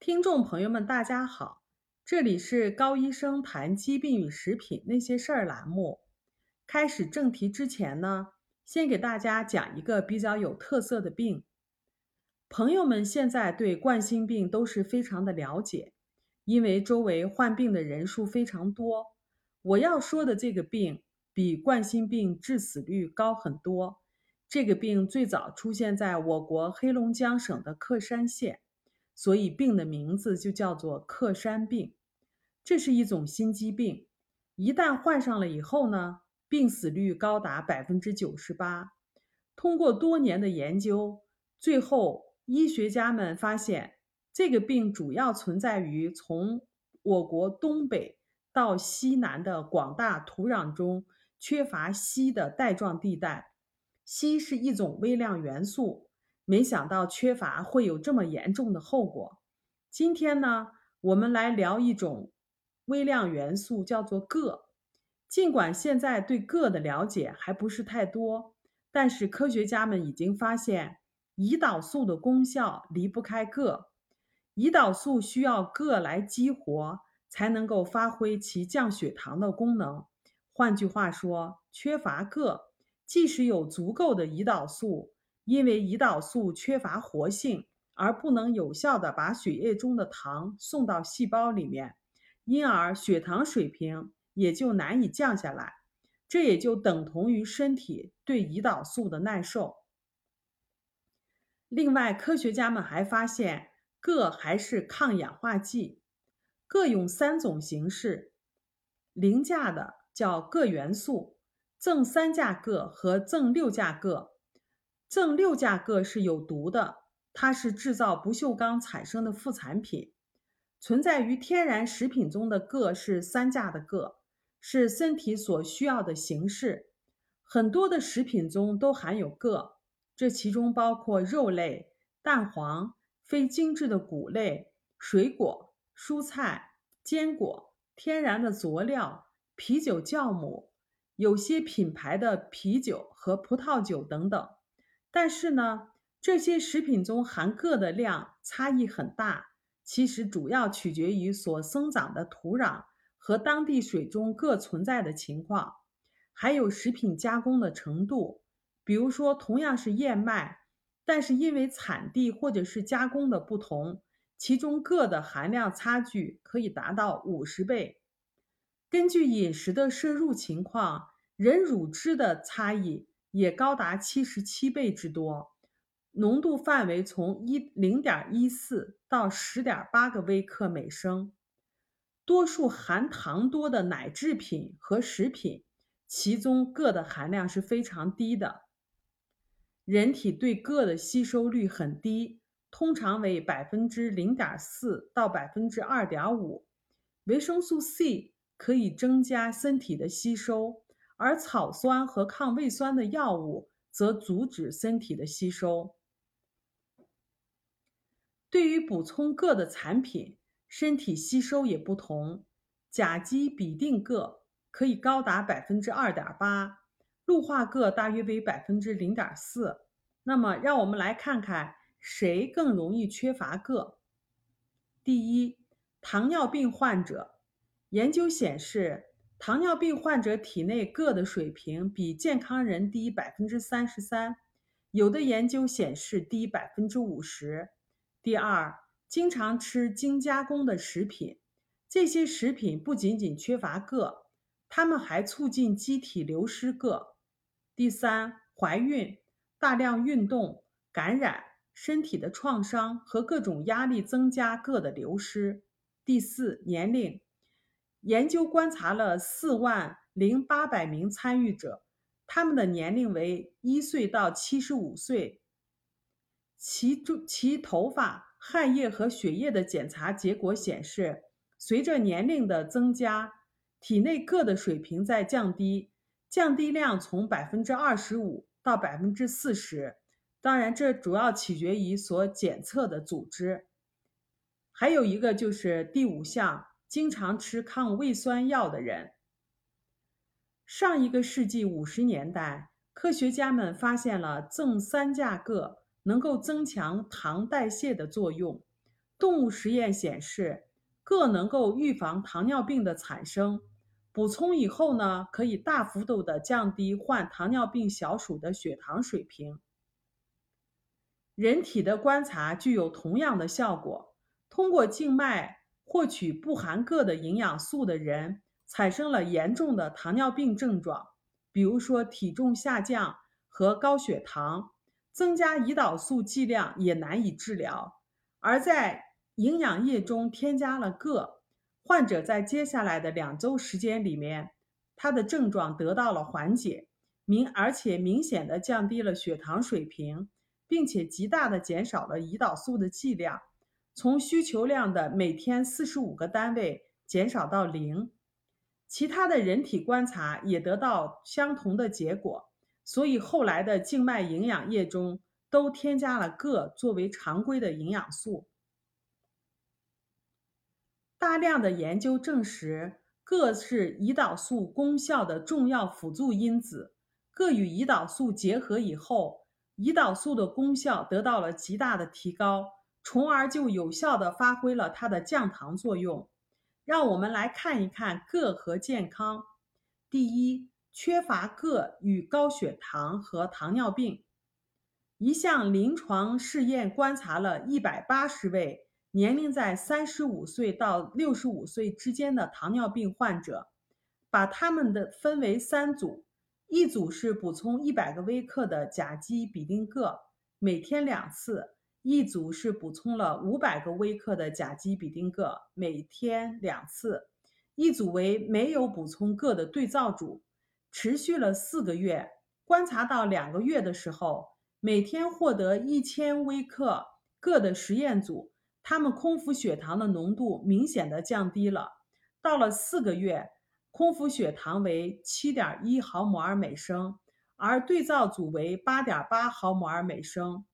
听众朋友们，大家好，这里是高医生谈疾病与食品那些事儿栏目。开始正题之前呢，先给大家讲一个比较有特色的病。朋友们现在对冠心病都是非常的了解，因为周围患病的人数非常多。我要说的这个病比冠心病致死率高很多。这个病最早出现在我国黑龙江省的克山县。所以病的名字就叫做克山病，这是一种心肌病。一旦患上了以后呢，病死率高达百分之九十八。通过多年的研究，最后医学家们发现，这个病主要存在于从我国东北到西南的广大土壤中缺乏硒的带状地带。硒是一种微量元素。没想到缺乏会有这么严重的后果。今天呢，我们来聊一种微量元素，叫做铬。尽管现在对铬的了解还不是太多，但是科学家们已经发现，胰岛素的功效离不开铬。胰岛素需要铬来激活，才能够发挥其降血糖的功能。换句话说，缺乏铬，即使有足够的胰岛素。因为胰岛素缺乏活性，而不能有效的把血液中的糖送到细胞里面，因而血糖水平也就难以降下来。这也就等同于身体对胰岛素的耐受。另外，科学家们还发现，铬还是抗氧化剂。铬有三种形式：零价的叫铬元素，正三价铬和正六价铬。正六价铬是有毒的，它是制造不锈钢产生的副产品。存在于天然食品中的铬是三价的铬，是身体所需要的形式。很多的食品中都含有铬，这其中包括肉类、蛋黄、非精制的谷类、水果、蔬菜、坚果、天然的佐料、啤酒酵母、有些品牌的啤酒和葡萄酒等等。但是呢，这些食品中含铬的量差异很大，其实主要取决于所生长的土壤和当地水中铬存在的情况，还有食品加工的程度。比如说，同样是燕麦，但是因为产地或者是加工的不同，其中铬的含量差距可以达到五十倍。根据饮食的摄入情况，人乳汁的差异。也高达七十七倍之多，浓度范围从一零点一四到十点八个微克每升。多数含糖多的奶制品和食品，其中铬的含量是非常低的。人体对铬的吸收率很低，通常为百分之零点四到百分之二点五。维生素 C 可以增加身体的吸收。而草酸和抗胃酸的药物则阻止身体的吸收。对于补充铬的产品，身体吸收也不同。甲基吡啶铬可以高达百分之二点八，氯化铬大约为百分之零点四。那么，让我们来看看谁更容易缺乏铬。第一，糖尿病患者。研究显示。糖尿病患者体内铬的水平比健康人低百分之三十三，有的研究显示低百分之五十。第二，经常吃精加工的食品，这些食品不仅仅缺乏铬，它们还促进机体流失铬。第三，怀孕、大量运动、感染、身体的创伤和各种压力增加铬的流失。第四，年龄。研究观察了四万零八百名参与者，他们的年龄为一岁到七十五岁。其中其头发、汗液和血液的检查结果显示，随着年龄的增加，体内铬的水平在降低，降低量从百分之二十五到百分之四十。当然，这主要取决于所检测的组织。还有一个就是第五项。经常吃抗胃酸药的人。上一个世纪五十年代，科学家们发现了正三价铬能够增强糖代谢的作用，动物实验显示，铬能够预防糖尿病的产生。补充以后呢，可以大幅度的降低患糖尿病小鼠的血糖水平。人体的观察具有同样的效果。通过静脉获取不含铬的营养素的人，产生了严重的糖尿病症状，比如说体重下降和高血糖。增加胰岛素剂量也难以治疗。而在营养液中添加了铬，患者在接下来的两周时间里面，他的症状得到了缓解，明而且明显的降低了血糖水平。并且极大的减少了胰岛素的剂量，从需求量的每天四十五个单位减少到零。其他的人体观察也得到相同的结果，所以后来的静脉营养液中都添加了铬作为常规的营养素。大量的研究证实，铬是胰岛素功效的重要辅助因子。铬与胰岛素结合以后。胰岛素的功效得到了极大的提高，从而就有效地发挥了它的降糖作用。让我们来看一看铬和健康。第一，缺乏铬与高血糖和糖尿病。一项临床试验观察了一百八十位年龄在三十五岁到六十五岁之间的糖尿病患者，把他们的分为三组。一组是补充一百个微克的甲基吡啶铬，每天两次；一组是补充了五百个微克的甲基吡啶铬，每天两次；一组为没有补充铬的对照组，持续了四个月。观察到两个月的时候，每天获得一千微克铬的实验组，他们空腹血糖的浓度明显的降低了。到了四个月。空腹血糖为七点一毫摩尔每升，而对照组为八点八毫摩尔每升。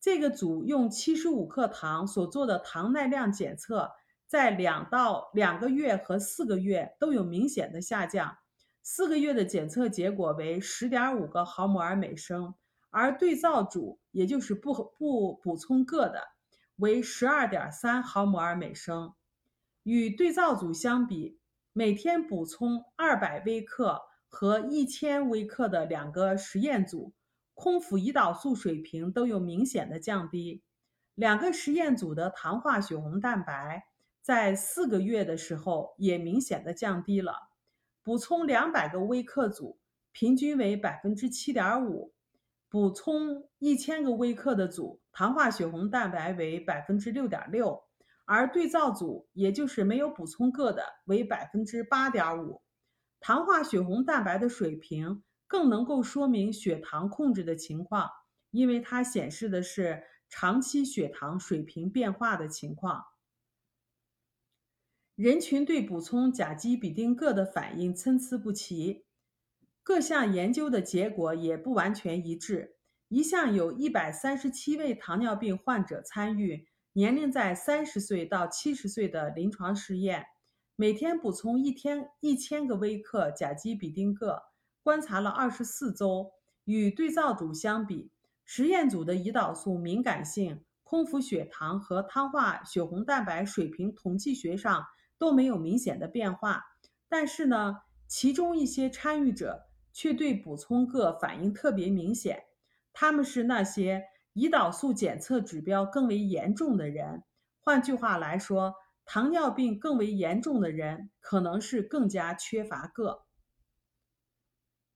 这个组用七十五克糖所做的糖耐量检测，在两到两个月和四个月都有明显的下降。四个月的检测结果为十点五个毫摩尔每升，而对照组也就是不不补充铬的为十二点三毫摩尔每升。与对照组相比。每天补充二百微克和一千微克的两个实验组，空腹胰岛素水平都有明显的降低。两个实验组的糖化血红蛋白在四个月的时候也明显的降低了。补充两百个微克组平均为百分之七点五，补充一千个微克的组糖化血红蛋白为百分之六点六。而对照组，也就是没有补充铬的，为百分之八点五。糖化血红蛋白的水平更能够说明血糖控制的情况，因为它显示的是长期血糖水平变化的情况。人群对补充甲基吡啶铬的反应参差不齐，各项研究的结果也不完全一致。一项有一百三十七位糖尿病患者参与。年龄在三十岁到七十岁的临床试验，每天补充一天一千个微克甲基吡啶铬，观察了二十四周。与对照组相比，实验组的胰岛素敏感性、空腹血糖和糖化血红蛋白水平统计学上都没有明显的变化。但是呢，其中一些参与者却对补充铬反应特别明显，他们是那些。胰岛素检测指标更为严重的人，换句话来说，糖尿病更为严重的人可能是更加缺乏铬。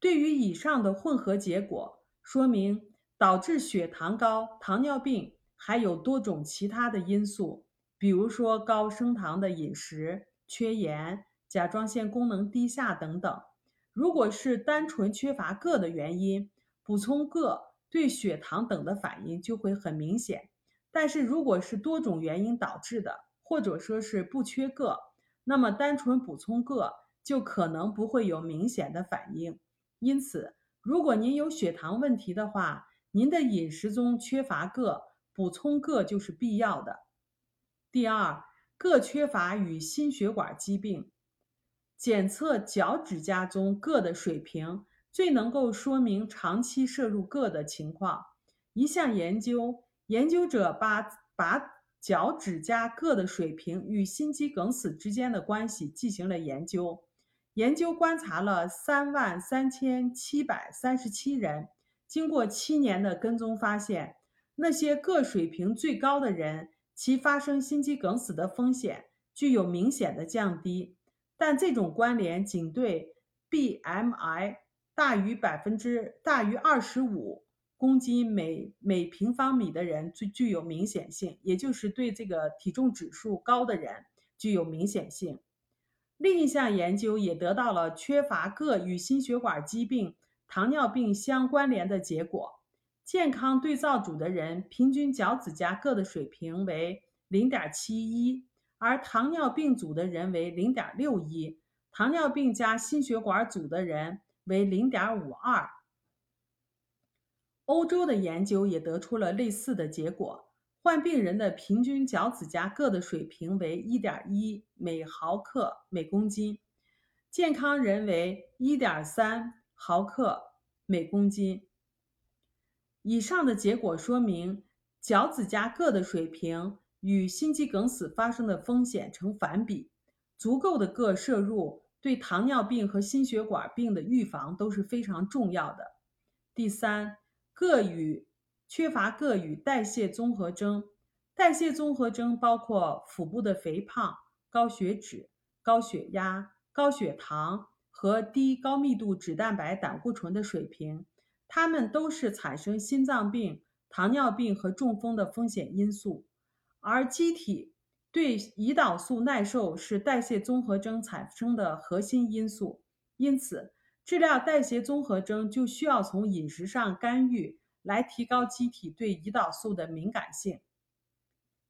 对于以上的混合结果，说明导致血糖高、糖尿病还有多种其他的因素，比如说高升糖的饮食、缺盐、甲状腺功能低下等等。如果是单纯缺乏铬的原因，补充铬。对血糖等的反应就会很明显，但是如果是多种原因导致的，或者说是不缺铬，那么单纯补充铬就可能不会有明显的反应。因此，如果您有血糖问题的话，您的饮食中缺乏铬，补充铬就是必要的。第二，铬缺乏与心血管疾病检测脚趾甲中铬的水平。最能够说明长期摄入铬的情况。一项研究，研究者把把脚趾甲铬的水平与心肌梗死之间的关系进行了研究。研究观察了三万三千七百三十七人，经过七年的跟踪，发现那些各水平最高的人，其发生心肌梗死的风险具有明显的降低。但这种关联仅对 BMI 大于百分之大于二十五公斤每每平方米的人最具有明显性，也就是对这个体重指数高的人具有明显性。另一项研究也得到了缺乏铬与心血管疾病、糖尿病相关联的结果。健康对照组的人平均脚趾甲铬的水平为零点七一，而糖尿病组的人为零点六一，糖尿病加心血管组的人为零点五二。欧洲的研究也得出了类似的结果。患病人的平均脚趾甲铬的水平为1.1每毫克每公斤，健康人为1.3毫克每公斤。以上的结果说明，脚趾甲铬的水平与心肌梗死发生的风险成反比。足够的铬摄入对糖尿病和心血管病的预防都是非常重要的。第三，铬与缺乏铬与代谢综合征，代谢综合征包括腹部的肥胖、高血脂、高血压、高血糖和低高密度脂蛋白胆固醇的水平，它们都是产生心脏病、糖尿病和中风的风险因素。而机体对胰岛素耐受是代谢综合征产生的核心因素，因此治疗代谢综合征就需要从饮食上干预。来提高机体对胰岛素的敏感性。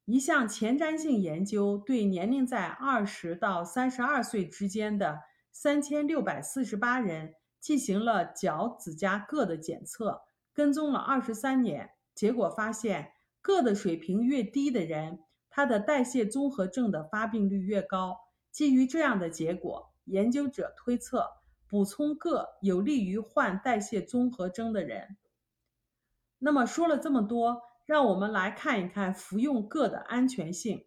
一项前瞻性研究对年龄在二十到三十二岁之间的三千六百四十八人进行了脚趾甲铬的检测，跟踪了二十三年。结果发现，铬的水平越低的人，他的代谢综合症的发病率越高。基于这样的结果，研究者推测，补充铬有利于患代谢综合征的人。那么说了这么多，让我们来看一看服用铬的安全性。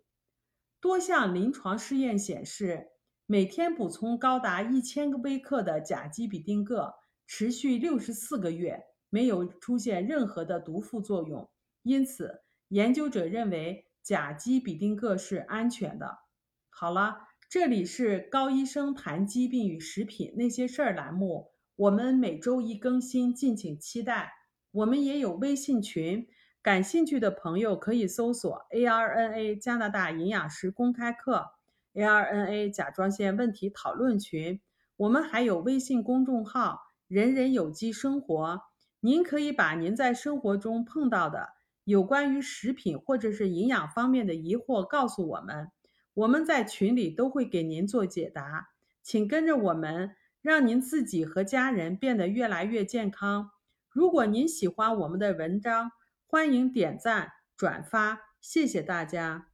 多项临床试验显示，每天补充高达一千个微克的甲基吡啶铬，持续六十四个月，没有出现任何的毒副作用。因此，研究者认为甲基吡啶铬是安全的。好了，这里是高医生谈疾病与食品那些事儿栏目，我们每周一更新，敬请期待。我们也有微信群，感兴趣的朋友可以搜索 ARNA 加拿大营养师公开课，ARNA 甲状腺问题讨论群。我们还有微信公众号“人人有机生活”，您可以把您在生活中碰到的有关于食品或者是营养方面的疑惑告诉我们，我们在群里都会给您做解答。请跟着我们，让您自己和家人变得越来越健康。如果您喜欢我们的文章，欢迎点赞转发，谢谢大家。